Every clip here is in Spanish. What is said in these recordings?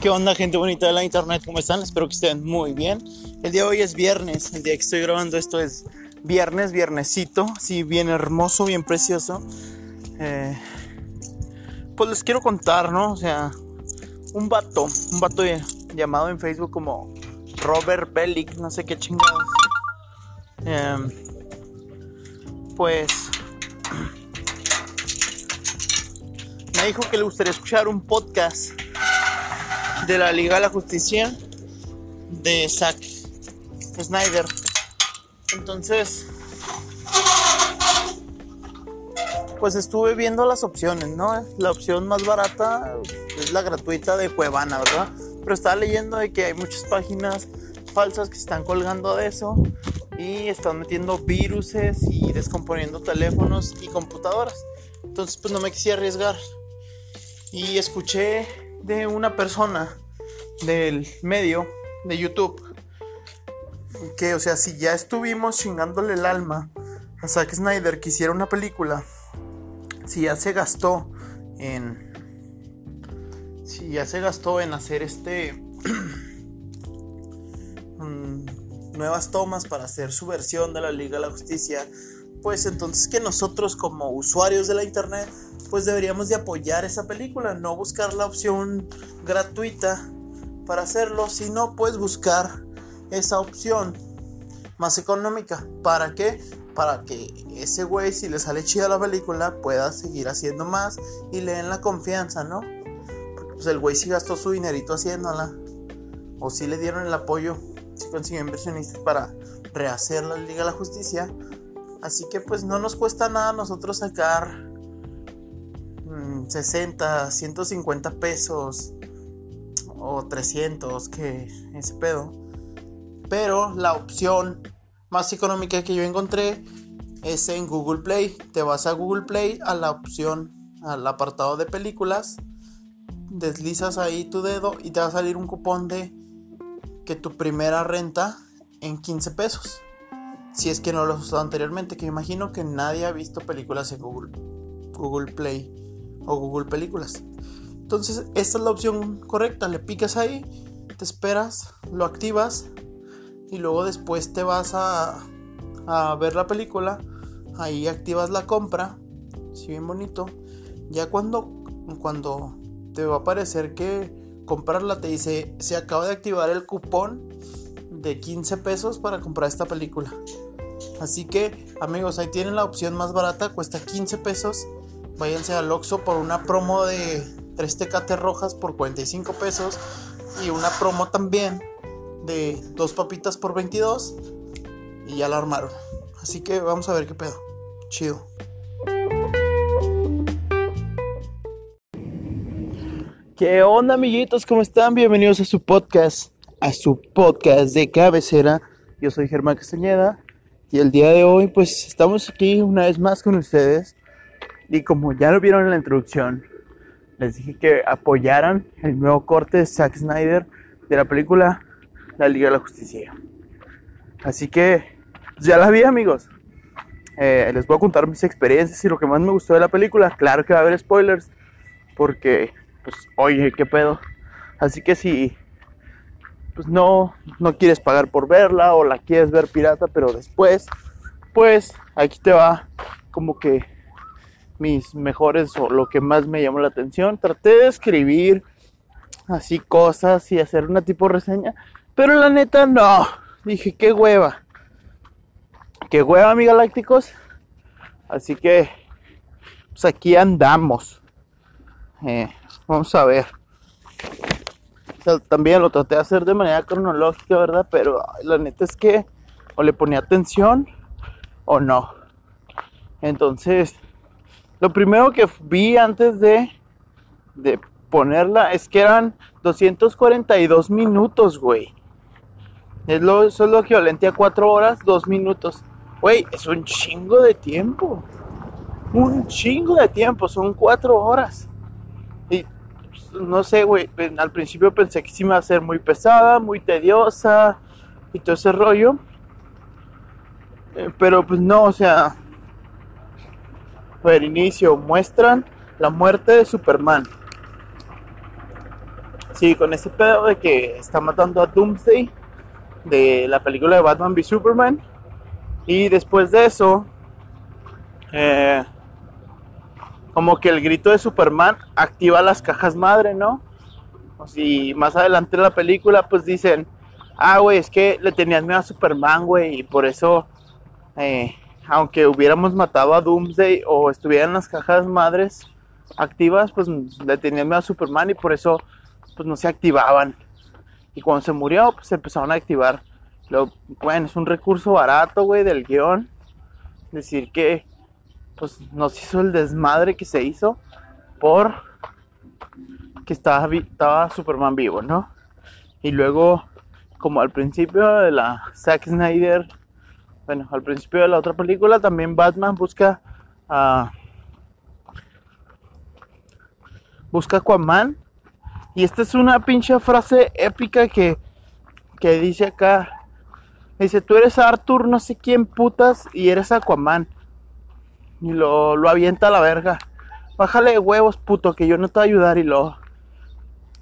¿Qué onda gente bonita de la internet? ¿Cómo están? Espero que estén muy bien. El día de hoy es viernes, el día que estoy grabando esto es viernes, viernesito, sí, bien hermoso, bien precioso. Eh, pues les quiero contar, ¿no? O sea, un vato, un vato llamado en Facebook como Robert Bellick, no sé qué chingados. Em, pues me dijo que le gustaría escuchar un podcast de la Liga de la Justicia de Zack Snyder. Entonces, pues estuve viendo las opciones, ¿no? La opción más barata es la gratuita de Cuevana, ¿verdad? Pero estaba leyendo de que hay muchas páginas falsas que están colgando de eso y están metiendo viruses y descomponiendo teléfonos y computadoras. Entonces, pues no me quise arriesgar. Y escuché de una persona del medio de YouTube que, o sea, si ya estuvimos chingándole el alma a Zack Snyder que hiciera una película, si ya se gastó en. Si ya se gastó en hacer este. Mm, nuevas tomas para hacer su versión de la Liga de la Justicia, pues entonces que nosotros como usuarios de la internet pues deberíamos de apoyar esa película, no buscar la opción gratuita para hacerlo, sino pues buscar esa opción más económica. ¿Para qué? Para que ese güey, si le sale chida la película, pueda seguir haciendo más y le den la confianza, ¿no? Pues el güey sí gastó su dinerito haciéndola. O si le dieron el apoyo, si consiguió inversionistas para rehacer la Liga de la Justicia. Así que pues no nos cuesta nada nosotros sacar 60, 150 pesos o 300, que ese pedo. Pero la opción más económica que yo encontré es en Google Play. Te vas a Google Play a la opción, al apartado de películas, deslizas ahí tu dedo y te va a salir un cupón de que tu primera renta en 15 pesos. Si es que no lo has usado anteriormente, que imagino que nadie ha visto películas en Google, Google Play o Google Películas. Entonces, esta es la opción correcta. Le picas ahí, te esperas, lo activas y luego después te vas a, a ver la película. Ahí activas la compra. Si bien bonito. Ya cuando, cuando te va a aparecer que comprarla, te dice: Se acaba de activar el cupón de 15 pesos para comprar esta película. Así que, amigos, ahí tienen la opción más barata, cuesta 15 pesos váyanse al Oxxo por una promo de 3 tecates rojas por 45 pesos y una promo también de dos papitas por 22 y ya la armaron. Así que vamos a ver qué pedo. Chido. ¿Qué onda amiguitos? ¿Cómo están? Bienvenidos a su podcast, a su podcast de cabecera. Yo soy Germán Castañeda y el día de hoy pues estamos aquí una vez más con ustedes y como ya lo vieron en la introducción, les dije que apoyaran el nuevo corte de Zack Snyder de la película La Liga de la Justicia. Así que pues ya la vi amigos. Eh, les voy a contar mis experiencias y lo que más me gustó de la película. Claro que va a haber spoilers. Porque, pues, oye, qué pedo. Así que si pues no, no quieres pagar por verla o la quieres ver pirata, pero después, pues aquí te va como que mis mejores o lo que más me llamó la atención. Traté de escribir así cosas y hacer una tipo reseña, pero la neta no. Dije, qué hueva. Qué hueva, mi galácticos. Así que, pues aquí andamos. Eh, vamos a ver. También lo traté de hacer de manera cronológica, ¿verdad? Pero la neta es que o le ponía atención o no. Entonces, lo primero que vi antes de, de ponerla es que eran 242 minutos, güey. Es lo, eso es lo equivalente a 4 horas, 2 minutos. Güey, es un chingo de tiempo. Un chingo de tiempo, son 4 horas. No sé, güey, al principio pensé que sí me iba a ser muy pesada, muy tediosa y todo ese rollo. Eh, pero pues no, o sea, por inicio muestran la muerte de Superman. Sí, con ese pedo de que está matando a Doomsday de la película de Batman v Superman. Y después de eso, eh, como que el grito de Superman activa las cajas madre, ¿no? Y más adelante en la película, pues dicen, ah, güey, es que le tenías miedo a Superman, güey, y por eso, eh, aunque hubiéramos matado a Doomsday o estuvieran las cajas madres activas, pues le tenías miedo a Superman y por eso, pues no se activaban. Y cuando se murió, pues se empezaron a activar. Lo, bueno, es un recurso barato, güey, del guion. Decir que, pues nos hizo el desmadre que se hizo por que estaba, Superman vivo, ¿no? Y luego como al principio de la Zack Snyder, bueno, al principio de la otra película también Batman busca a busca a Aquaman y esta es una pinche frase épica que que dice acá dice tú eres Arthur no sé quién putas y eres Aquaman y lo, lo avienta a la verga. Bájale de huevos puto que yo no te voy a ayudar y lo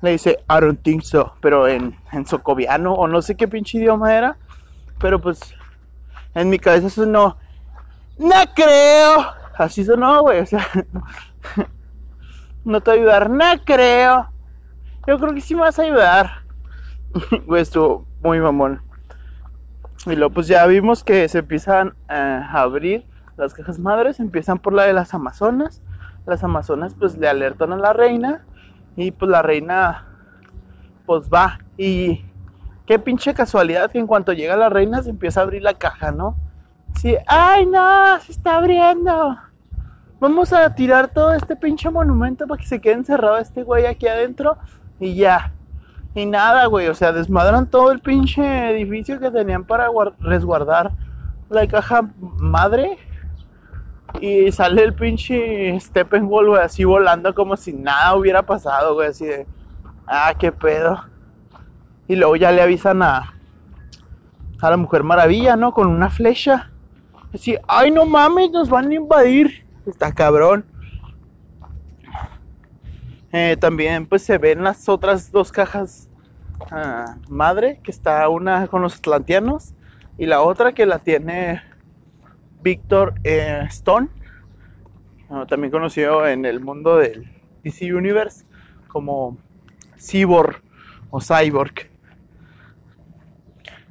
le dice, I don't think so, pero en, en socoviano o no sé qué pinche idioma era, pero pues en mi cabeza sonó, no creo, así sonó, güey, o sea, no te voy a ayudar, no creo, yo creo que sí me vas a ayudar, güey, estuvo muy mamón. Y luego pues ya vimos que se empiezan a abrir las cajas madres, empiezan por la de las Amazonas, las Amazonas pues le alertan a la reina y pues la reina, pues va. Y qué pinche casualidad que en cuanto llega la reina se empieza a abrir la caja, ¿no? Sí, ay no, se está abriendo. Vamos a tirar todo este pinche monumento para que se quede encerrado este güey aquí adentro y ya. Y nada, güey, o sea, desmadran todo el pinche edificio que tenían para resguardar la caja madre y sale el pinche Steppenwolf, así volando como si nada hubiera pasado, güey, así de, ah, qué pedo. Y luego ya le avisan a, a la Mujer Maravilla, ¿no? Con una flecha. Así, ay, no mames, nos van a invadir. Está cabrón. Eh, también, pues se ven las otras dos cajas ah, madre, que está una con los atlantianos y la otra que la tiene Victor eh, Stone, también conocido en el mundo del DC Universe como Cyborg o Cyborg.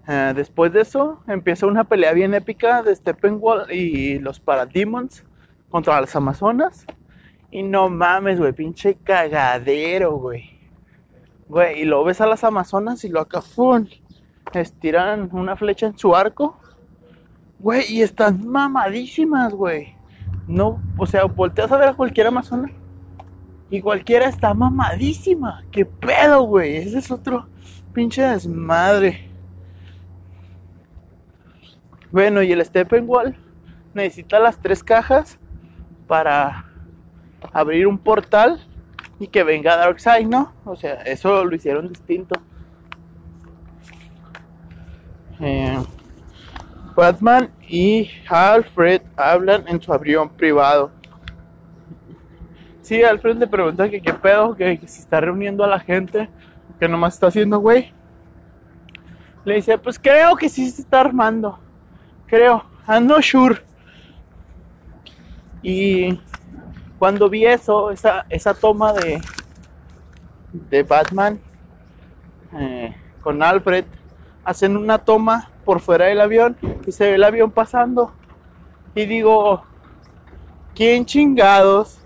Eh, después de eso empieza una pelea bien épica de Steppenwolf y los Parademons contra las Amazonas. Y no mames, güey, pinche cagadero, güey. Güey, y lo ves a las Amazonas y lo acafón. Estiran una flecha en su arco Güey, y están mamadísimas, güey. No, o sea, volteas a ver a cualquier amazona y cualquiera está mamadísima. ¿Qué pedo, güey? Ese es otro pinche desmadre. Bueno, y el Steppenwolf necesita las tres cajas para abrir un portal y que venga Darkseid, ¿no? O sea, eso lo hicieron distinto. Eh, Batman y Alfred hablan en su avión privado. Sí, Alfred le pregunta que qué pedo, que, se está reuniendo a la gente, que nomás está haciendo, güey. Le dice, pues creo que sí se está armando. Creo, I'm not sure. Y cuando vi eso, esa, esa toma de, de Batman eh, con Alfred, hacen una toma por fuera del avión y se ve el avión pasando. Y digo, ¿quién chingados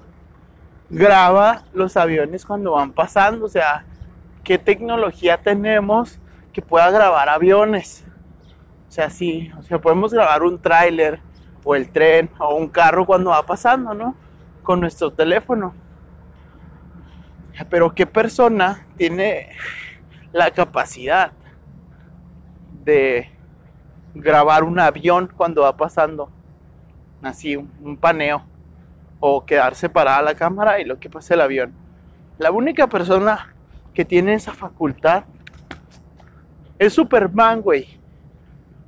graba los aviones cuando van pasando? O sea, ¿qué tecnología tenemos que pueda grabar aviones? O sea, sí, o sea, podemos grabar un tráiler o el tren o un carro cuando va pasando, ¿no? Con nuestro teléfono. Pero ¿qué persona tiene la capacidad de grabar un avión cuando va pasando. Así, un, paneo. O quedarse parada la cámara y lo que pasa el avión. La única persona que tiene esa facultad es Superman, güey.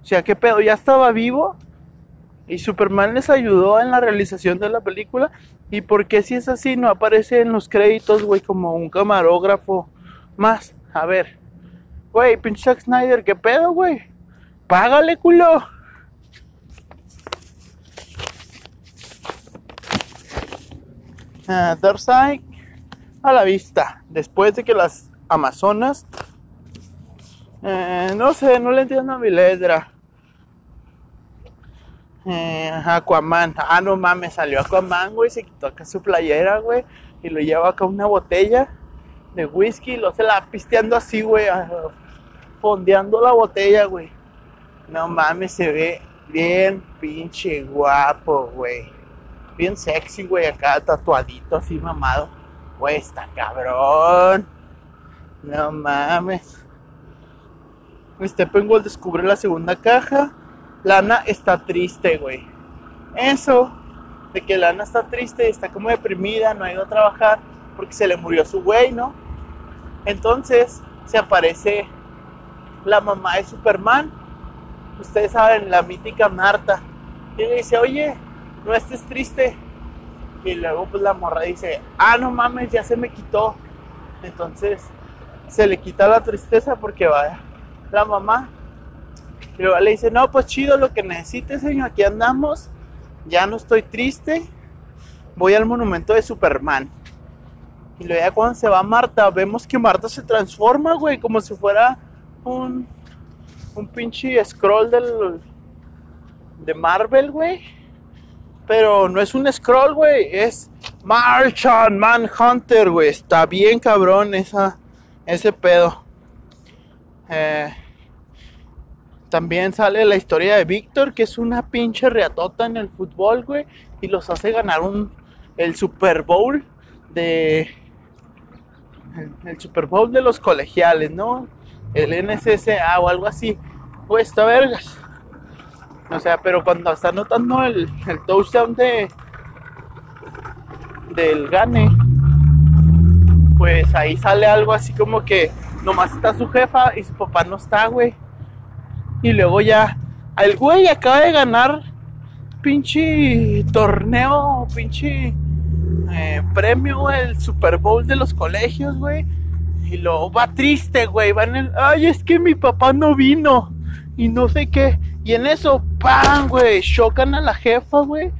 O sea, ¿qué pedo? Ya estaba vivo y Superman les ayudó en la realización de la película. ¿Y por qué si es así no aparece en los créditos, güey, como un camarógrafo más. A ver. Güey, pinche Zack Snyder, ¿qué pedo, güey? Págale, culo. Uh, Darkseid a la vista. Después de que las Amazonas. Eh, no sé, no le entiendo a mi letra. Eh, Aquaman. Ah, no mames, salió Aquaman, güey. Se quitó acá su playera, güey. Y lo lleva acá una botella de whisky. Y lo se la pisteando así, güey. Fondeando la botella, güey. No mames, se ve bien pinche guapo, güey. Bien sexy, güey. Acá tatuadito, así mamado. Güey, está cabrón. No mames. Steppenwolf descubre la segunda caja Lana está triste, güey. Eso, de que Lana está triste, está como deprimida, no ha ido a trabajar porque se le murió su güey, ¿no? Entonces se aparece la mamá de Superman. Ustedes saben, la mítica Marta. Y le dice, oye, no estés triste. Y luego pues la morra dice, ah, no mames, ya se me quitó. Entonces se le quita la tristeza porque va la mamá y luego le dice, no, pues chido lo que necesites, señor, aquí andamos. Ya no estoy triste. Voy al monumento de Superman. Y luego ya cuando se va Marta, vemos que Marta se transforma, güey, como si fuera un, un pinche scroll del, de Marvel, güey. Pero no es un scroll, güey, es Martian Manhunter, güey. Está bien cabrón esa, ese pedo. Eh, también sale la historia de Víctor, que es una pinche reatota en el fútbol, güey. Y los hace ganar un, el Super Bowl de. El, Super Bowl de los colegiales, ¿no? El NSSA o algo así. Está vergas. O sea, pero cuando está anotando el, el touchdown de. del Gane, pues ahí sale algo así como que nomás está su jefa y su papá no está, güey. Y luego ya, el güey acaba de ganar pinche torneo, pinche eh, premio, el Super Bowl de los colegios, güey. Y luego va triste, güey. Va el, ay, es que mi papá no vino. Y no sé qué. Y en eso, ¡pam, güey! Chocan a la jefa, güey.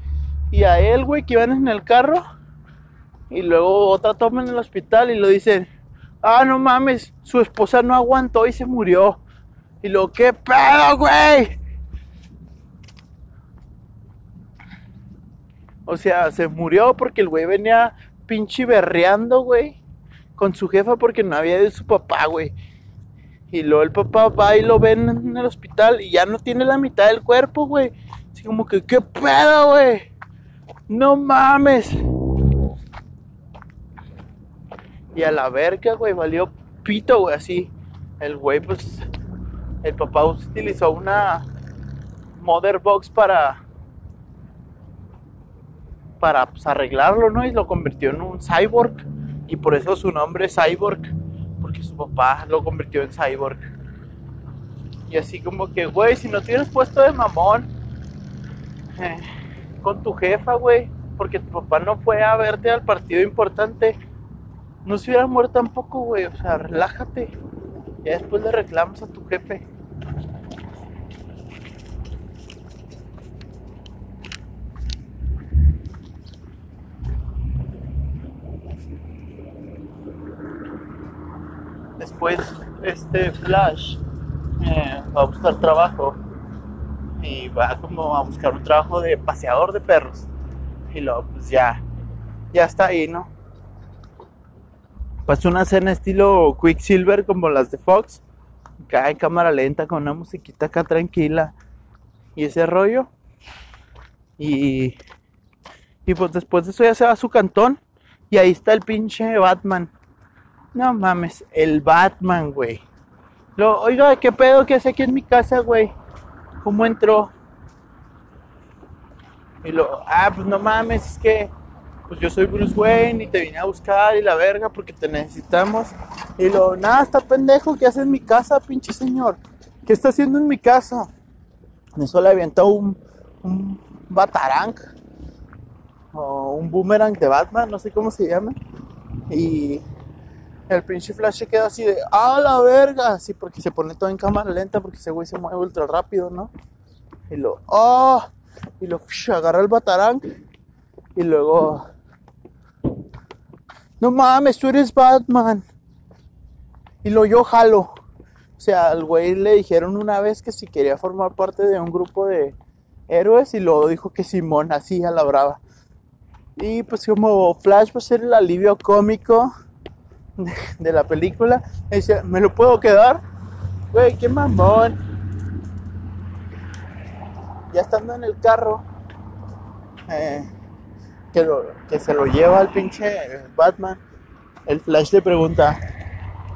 Y a él, güey, que iban en el carro. Y luego otra toma en el hospital y lo dicen, ah, no mames, su esposa no aguantó y se murió. Y lo que pedo, güey. O sea, se murió porque el güey venía pinche berreando, güey. Con su jefa porque no había de su papá, güey. Y luego el papá va y lo ven en el hospital y ya no tiene la mitad del cuerpo, güey. Así como que, ¿qué pedo, güey? No mames. Y a la verga, güey, valió pito, güey, así. El güey, pues, el papá utilizó una mother box para para pues, arreglarlo, ¿no? Y lo convirtió en un cyborg y por eso su nombre es cyborg porque su papá lo convirtió en cyborg. Y así como que, güey, si no tienes puesto de mamón eh, con tu jefa, güey, porque tu papá no fue a verte al partido importante, no se hubiera muerto tampoco, güey. O sea, relájate. Ya después le reclamas a tu jefe. Después, este Flash eh, va a buscar trabajo y va como a buscar un trabajo de paseador de perros. Y luego, pues ya, ya está ahí, ¿no? Pasó una escena estilo Quicksilver como las de Fox acá en cámara lenta con una musiquita acá tranquila y ese rollo. Y, y pues después de eso ya se va a su cantón y ahí está el pinche Batman. No mames, el Batman, güey. Lo, oiga, ¿qué pedo que hace aquí en mi casa, güey? ¿Cómo entró? Y lo, ah, pues no mames, es que pues yo soy Bruce Wayne y te vine a buscar y la verga porque te necesitamos. Y lo, nada, está pendejo, ¿qué hace en mi casa, pinche señor? ¿Qué está haciendo en mi casa? Eso le avienta un, un batarang o un boomerang de Batman, no sé cómo se llama. Y El pinche Flash se queda así de, ¡ah, la verga! Así porque se pone todo en cámara lenta porque ese güey se mueve ultra rápido, ¿no? Y lo, ¡ah! Y lo, agarra el batarang. Y luego, no mames, tú eres Batman. Y lo yo jalo. O sea, al güey le dijeron una vez que si quería formar parte de un grupo de héroes y luego dijo que Simón así a la brava. Y pues como Flash va a ser el alivio cómico de, la película, dice, ¿me lo puedo quedar? Güey, qué mamón. Ya estando en el carro, eh, que, que se lo lleva al pinche Batman, el Flash le pregunta,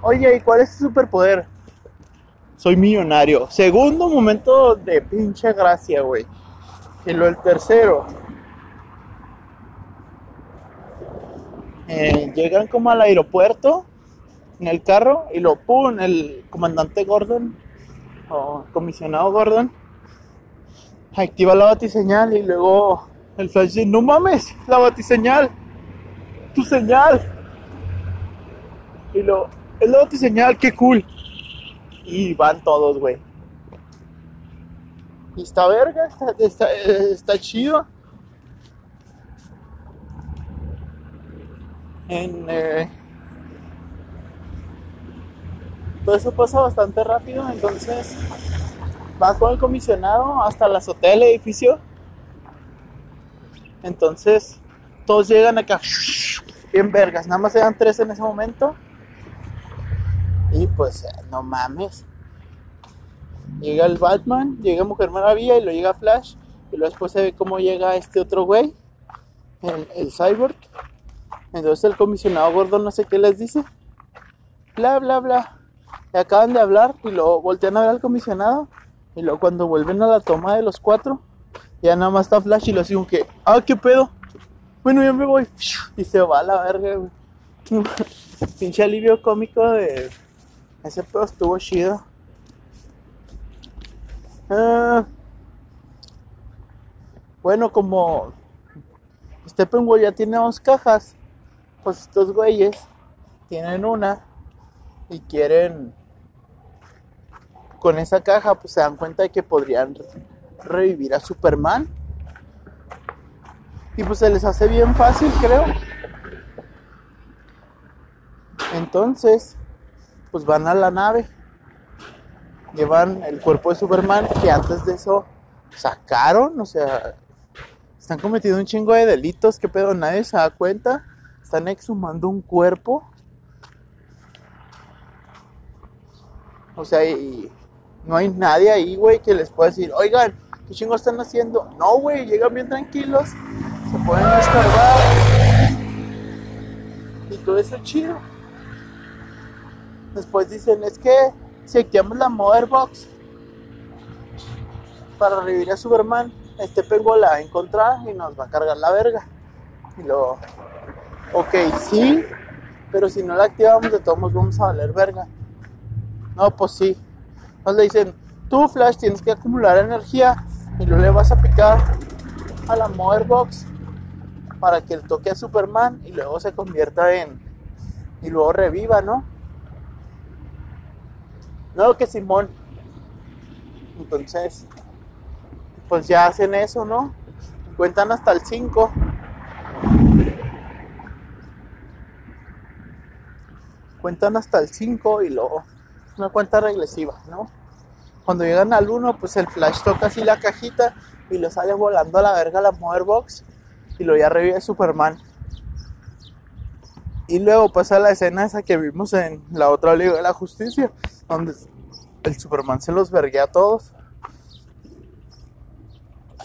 oye, ¿y cuál es tu superpoder? Soy millonario. Segundo momento de pinche gracia, güey. Y lo el tercero, Eh, llegan como al aeropuerto en el carro y lo pum, el comandante Gordon o comisionado Gordon activa la batiseñal y luego el flash dice, no mames, la batiseñal, tu señal. Y lo, es la batiseñal, qué cool. Y van todos, güey. Y está verga, está, chido. En, eh, todo eso pasa bastante rápido, entonces va con el comisionado hasta la azotea del edificio. Entonces todos llegan acá bien vergas, nada más eran tres en ese momento. Y pues no mames. Llega el Batman, llega Mujer Maravilla y lo llega Flash. Y luego después se ve cómo llega este otro güey, el Cyborg. Entonces el comisionado gordo no sé qué les dice. Bla, bla, bla. Y acaban de hablar y luego voltean a ver al comisionado. Y luego cuando vuelven a la toma de los cuatro, ya nada más está Flash y lo hacen que, ah, qué pedo. Bueno, ya me voy. Y se va a la verga, Pinche alivio cómico de... Ese pedo estuvo chido. Ah. bueno, como Steppenwolf ya tiene dos cajas, pues estos güeyes tienen una y quieren con esa caja pues se dan cuenta de que podrían revivir a Superman. Y pues se les hace bien fácil creo. Entonces pues van a la nave. Llevan el cuerpo de Superman que antes de eso sacaron o sea están cometiendo un chingo de delitos que pedo nadie se da cuenta están exhumando un cuerpo. O sea, y no hay nadie ahí, güey, que les pueda decir, oigan, ¿qué chingo están haciendo? No, güey, llegan bien tranquilos, se pueden descargar. Y todo eso chido. Después dicen, es que si activamos la Mother Box para revivir a Superman, este pengo la va a encontrar y nos va a cargar la verga. Y lo Ok, sí, pero si no la activamos de todos vamos a valer verga. No, pues sí. Nos le dicen, tú Flash tienes que acumular energía y luego le vas a picar a la Mother Box para que toque a Superman y luego se convierta en... y luego reviva, ¿no? No, que Simón. Entonces, pues ya hacen eso, ¿no? Cuentan hasta el 5 cuentan hasta el 5 y luego una cuenta regresiva, ¿no? Cuando llegan al 1, pues el flash toca así la cajita y lo sale volando a la verga la Mother Box y lo ya revive Superman. Y luego pasa la escena esa que vimos en la otra Liga de la Justicia, donde el Superman se los verguea a todos.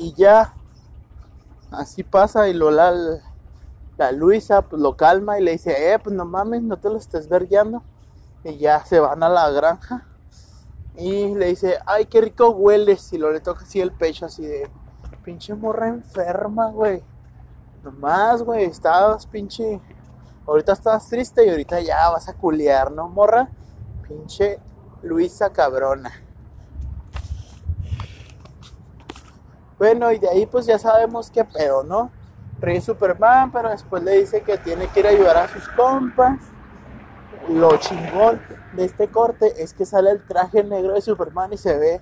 Y ya, así pasa y Lola Luisa pues lo calma y le dice, eh, pues no mames, no te lo estés vergueando. Y ya se van a la granja. Y le dice, ay, qué rico hueles. Y lo le toca así el pecho, así de, pinche morra enferma, güey. Nomás, güey, estabas pinche. Ahorita estás triste y ahorita ya vas a culiar, ¿no, morra? Pinche Luisa cabrona. Bueno, y de ahí pues ya sabemos qué pedo, ¿no? Rey Superman, pero después le dice que tiene que ir a ayudar a sus compas. lo chingón de este corte es que sale el traje negro de Superman y se ve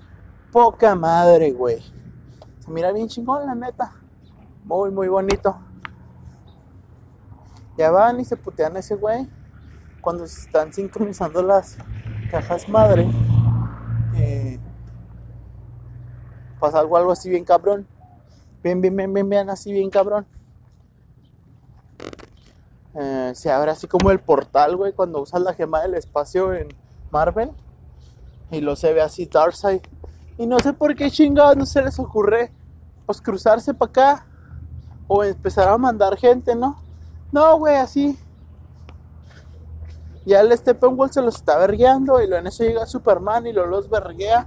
poca madre, güey. Se mira bien chingón, la neta. Muy, muy bonito. Ya van y se putean ese güey. Cuando se están sincronizando las cajas madre. Eh, pasa algo, algo así bien cabrón. Bien, bien, bien, bien, bien, así bien cabrón. Eh, se abre así como el portal, güey, cuando usas la gema del espacio en Marvel. Y lo se ve así Darkseid. Y no sé por qué chingados no se les ocurre pues cruzarse para acá. O empezar a mandar gente, ¿no? No, güey, así. Ya el Steppenwolf se los está vergueando y luego en eso llega Superman y lo los verguea.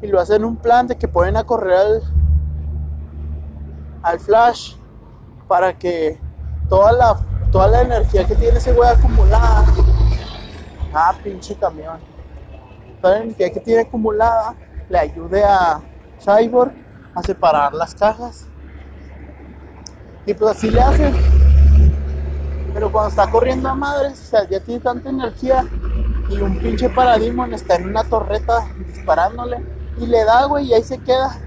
Y lo hacen un plan de que pueden a correr al, al Flash para que toda la, toda la energía que tiene ese güey acumulada. Ah, pinche camión. Toda la energía que tiene acumulada le ayude a Cyborg a separar las cajas. Y pues así le hace. Pero cuando está corriendo a madres, o sea, ya tiene tanta energía y un pinche paradigma está en una torreta disparándole y le da, güey, y ahí se queda.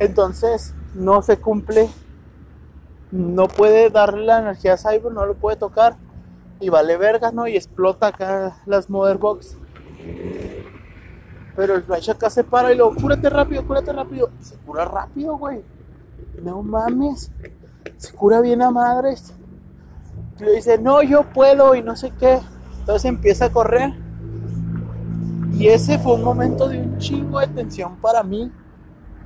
Entonces no se cumple, no puede darle la energía a Cyber, no lo puede tocar y vale verga, ¿no? Y explota acá las Mother Box. Pero el Flash acá se para y lo, cúrate rápido, cúrate rápido. Se cura rápido, güey. No mames. Se cura bien a madres. Y le dice, no, yo puedo y no sé qué. Entonces empieza a correr. Y ese fue un momento de un chingo de tensión para mí.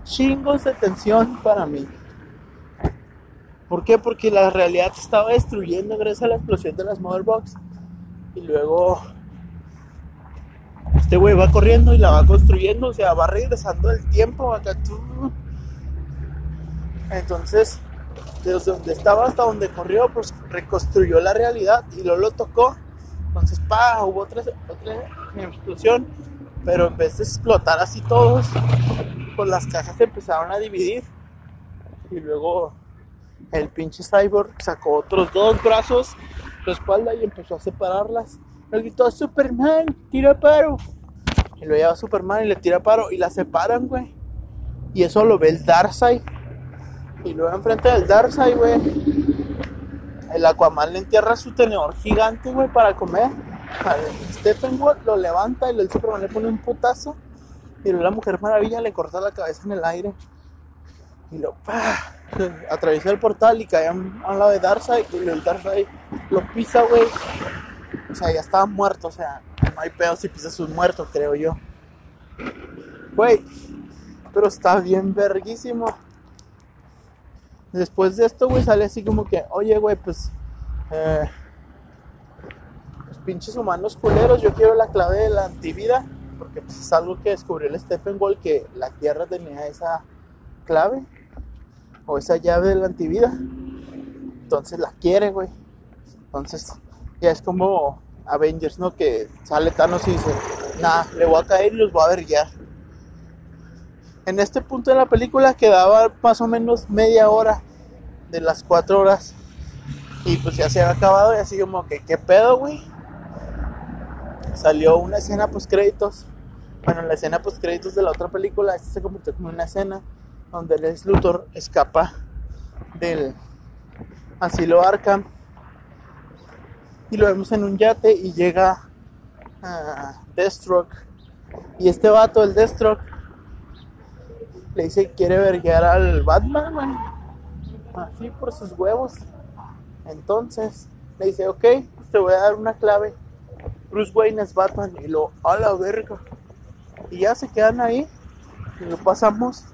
Chingos de tensión para mí. ¿Por qué? Porque la realidad se estaba destruyendo gracias a la explosión de las Mother Box. Y luego este güey va corriendo y la va construyendo, o sea, va regresando el tiempo acá. Entonces, desde donde estaba hasta donde corrió, pues reconstruyó la realidad y luego lo tocó. Entonces, pa, hubo otra, otra explosión, pero en vez de explotar así todos, pues las cajas empezaron a dividir. Y luego el pinche cyborg sacó otros dos brazos, la espalda y empezó a separarlas. Le gritó a Superman, tira paro. Y lo lleva a Superman y le tira paro y la separan, güey. Y eso lo ve el Darkseid. Y luego enfrente del Darkseid, güey. El Aquaman le entierra su tenedor gigante, güey, para comer. Steppenwolf lo levanta y el Superman le pone un putazo. Y luego la Mujer Maravilla le corta la cabeza en el aire. Y lo pa, atraviesa el portal y cae a un lado de Darkseid. Y el Darkseid lo pisa, güey. O sea, ya estaba muerto. O sea, no hay pedo si pisas un muerto, creo yo. Güey, pero está bien verguísimo. Después de esto, güey, sale así como que, oye, güey, pues, eh, los pinches humanos culeros, yo quiero la clave de la antivida, porque pues, es algo que descubrió el Steppenwolf, que la Tierra tenía esa clave, o esa llave de la antivida. Entonces la quiere, güey. Entonces, ya es como Avengers, ¿no? Que sale Thanos y dice, nah, le voy a caer y los voy a ver ya en este punto de la película quedaba más o menos media hora de las cuatro horas. Y pues ya se había acabado y así como que, ¿qué pedo, güey? Salió una escena post créditos. Bueno, la escena post créditos de la otra película, esta se convirtió como una escena donde Les Luthor escapa del asilo Arkham. Y lo vemos en un yate y llega a Deathstroke. Y este vato, el Deathstroke, le dice que quiere verguear al Batman, güey. Así por sus huevos. Entonces le dice, ok, pues te voy a dar una clave. Bruce Wayne es Batman. Y lo, a la verga. Y ya se quedan ahí. Y lo pasamos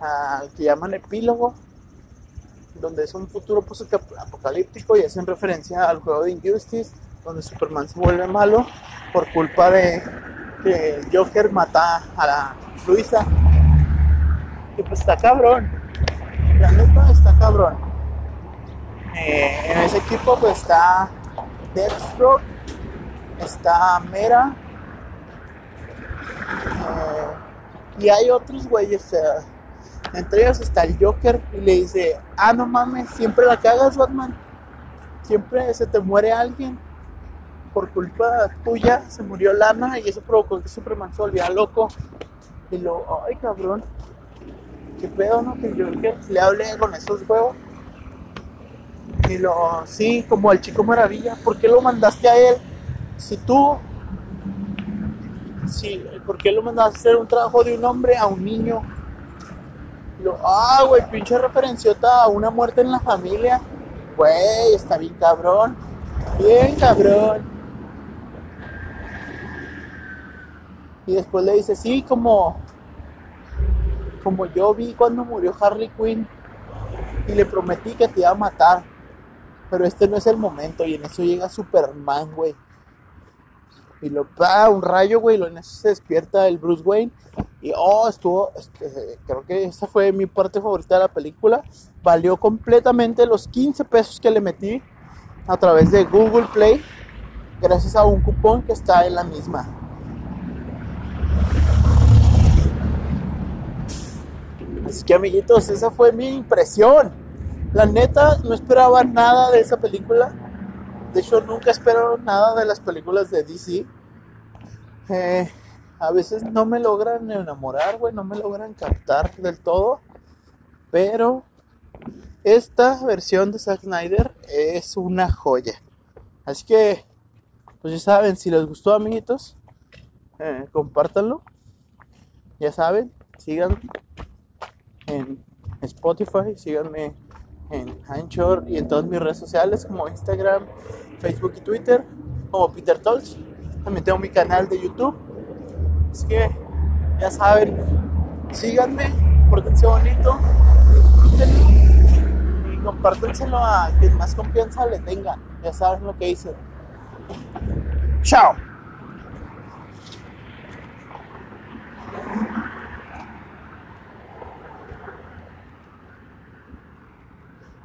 al que llaman epílogo. Donde es un futuro apocalíptico y hacen referencia al juego de Injustice. Donde Superman se vuelve malo por culpa de que el Joker mata a la Luisa pues está cabrón. La neta está cabrón. Eh, en ese equipo pues está Deathstroke, está Mera. Eh, y hay otros güeyes. Entre ellos está el Joker y le dice, ah no mames, siempre la cagas Batman. Siempre se te muere alguien. por culpa tuya se murió Lana y eso provocó que Superman se volviera loco. Y lo, ay cabrón, qué pedo, ¿no? Que yo que le hablé con esos huevos. Y lo, sí, como al chico maravilla, ¿por qué lo mandaste a él? Si tú, sí, ¿por qué lo mandaste a hacer un trabajo de un hombre a un niño? Lo, ah, güey, pinche referenciota a una muerte en la familia. Güey, está bien cabrón. Bien cabrón. Y después le dice, sí, como, como yo vi cuando murió Harley Quinn y le prometí que te iba a matar. Pero este no es el momento y en eso llega Superman, güey. Y lo pa, un rayo, güey, y en eso se despierta el Bruce Wayne. Y oh, estuvo, este, creo que esa fue mi parte favorita de la película. Valió completamente los 15 pesos que le metí a través de Google Play, gracias a un cupón que está en la misma. Así que amiguitos, esa fue mi impresión. La neta, no esperaba nada de esa película. De hecho, nunca espero nada de las películas de DC. Eh, a veces no me logran enamorar, güey, no me logran captar del todo. Pero esta versión de Zack Snyder es una joya. Así que, pues ya saben, si les gustó, amiguitos, eh, compártanlo. Ya saben, sigan en Spotify, síganme en Anchor y en todas mis redes sociales como Instagram, Facebook y Twitter, como Peter Tolls. También tengo mi canal de YouTube. Así que ya saben, síganme, pórtense bonito, disfrútenlo y compártenselo a quien más confianza le tengan. Ya saben lo que dicen. Chao.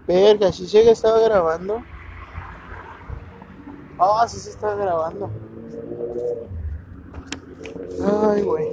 Verga, si llega estaba grabando. Ah, oh, sí se está grabando. Ay, güey.